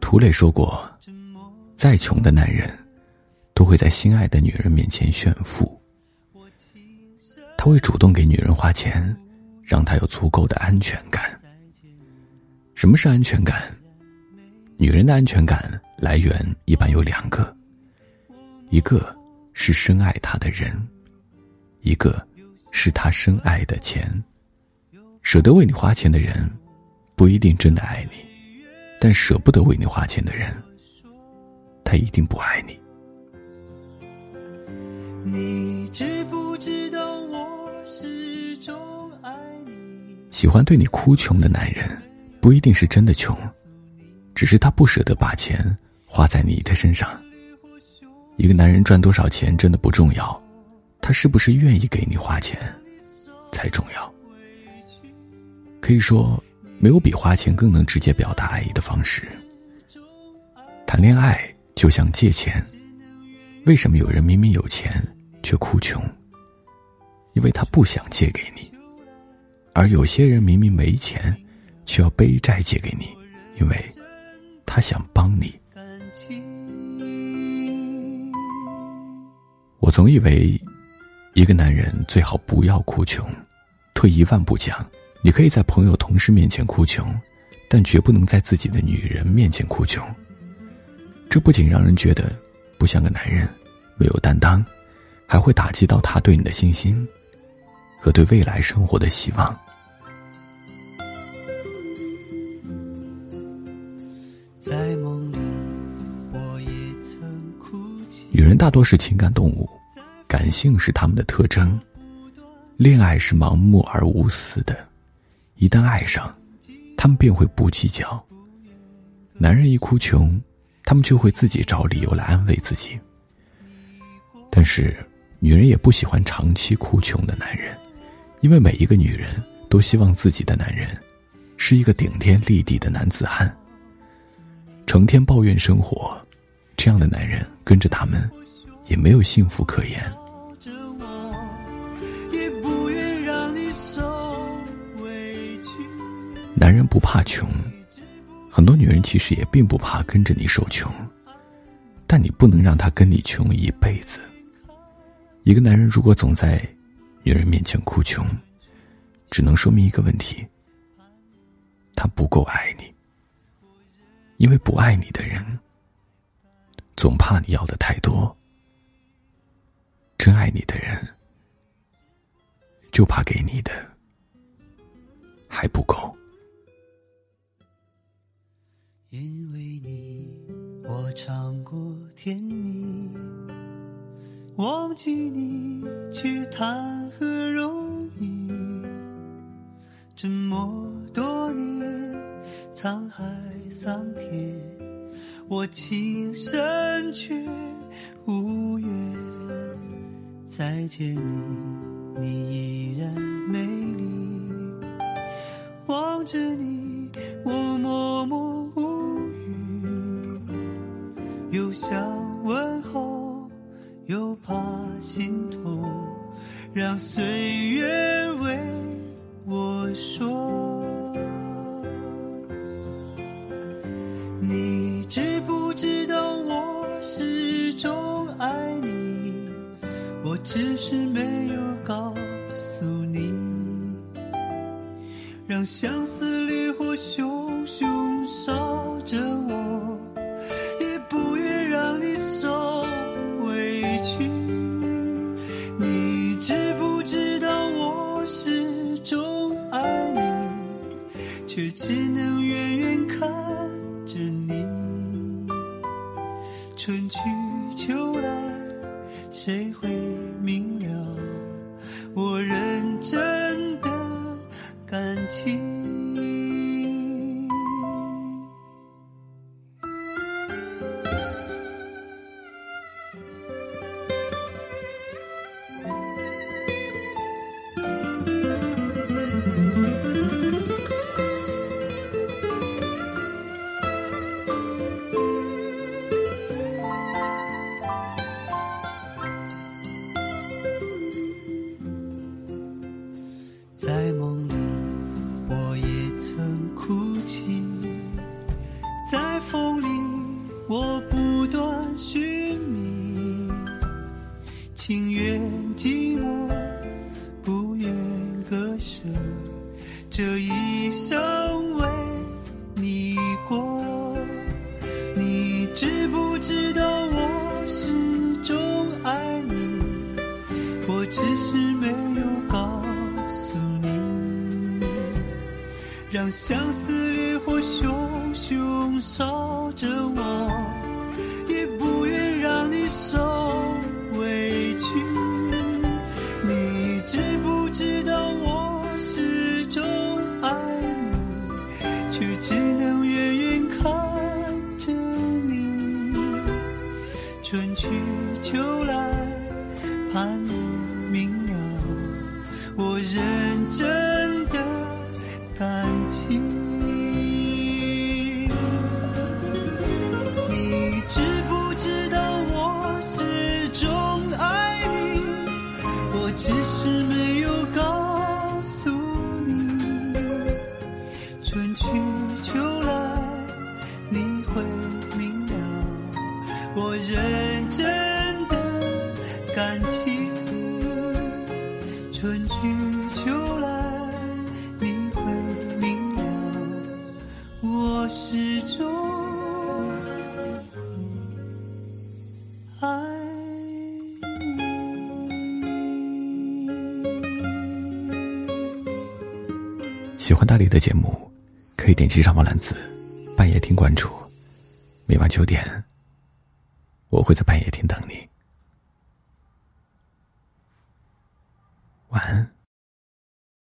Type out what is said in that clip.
涂磊说过：“再穷的男人，都会在心爱的女人面前炫富。他会主动给女人花钱，让她有足够的安全感。什么是安全感？女人的安全感来源一般有两个，一个是深爱她的人，一个是她深爱的钱。舍得为你花钱的人，不一定真的爱你。”但舍不得为你花钱的人，他一定不爱你。喜欢对你哭穷的男人，不一定是真的穷，只是他不舍得把钱花在你的身上。一个男人赚多少钱真的不重要，他是不是愿意给你花钱才重要。可以说。没有比花钱更能直接表达爱意的方式。谈恋爱就像借钱，为什么有人明明有钱却哭穷？因为他不想借给你，而有些人明明没钱，却要背债借给你，因为他想帮你。我总以为，一个男人最好不要哭穷。退一万步讲。你可以在朋友、同事面前哭穷，但绝不能在自己的女人面前哭穷。这不仅让人觉得不像个男人，没有担当，还会打击到他对你的信心和对未来生活的希望。在梦里，我也曾哭泣。女人大多是情感动物，感性是他们的特征，恋爱是盲目而无私的。一旦爱上，他们便会不计较。男人一哭穷，他们就会自己找理由来安慰自己。但是，女人也不喜欢长期哭穷的男人，因为每一个女人都希望自己的男人是一个顶天立地的男子汉。成天抱怨生活，这样的男人跟着他们，也没有幸福可言。男人不怕穷，很多女人其实也并不怕跟着你受穷，但你不能让他跟你穷一辈子。一个男人如果总在女人面前哭穷，只能说明一个问题：他不够爱你。因为不爱你的人，总怕你要的太多；真爱你的人，就怕给你的还不够。因为你，我尝过甜蜜，忘记你却谈何容易？这么多年，沧海桑田，我情深却无缘再见你，你依然美丽，望着你，我怕心痛，让岁月为我说。你知不知道我始终爱你？我只是没有告诉你，让相思烈火熊熊烧着我。却只能远远看着你，春去秋来，谁会明了我认真的感情？只是没有告诉你，让相思烈火熊熊烧着我，也不愿让你受委屈。你知不知道我始终爱你，却只能远远看着你。春去秋来，盼你明了我认真的感情。你知不知道我始终爱你？我只是没有告诉你。春去秋来，你会明了我认始终爱喜欢大理的节目，可以点击上方蓝字“半夜听”关注。每晚九点，我会在半夜听等你。晚安。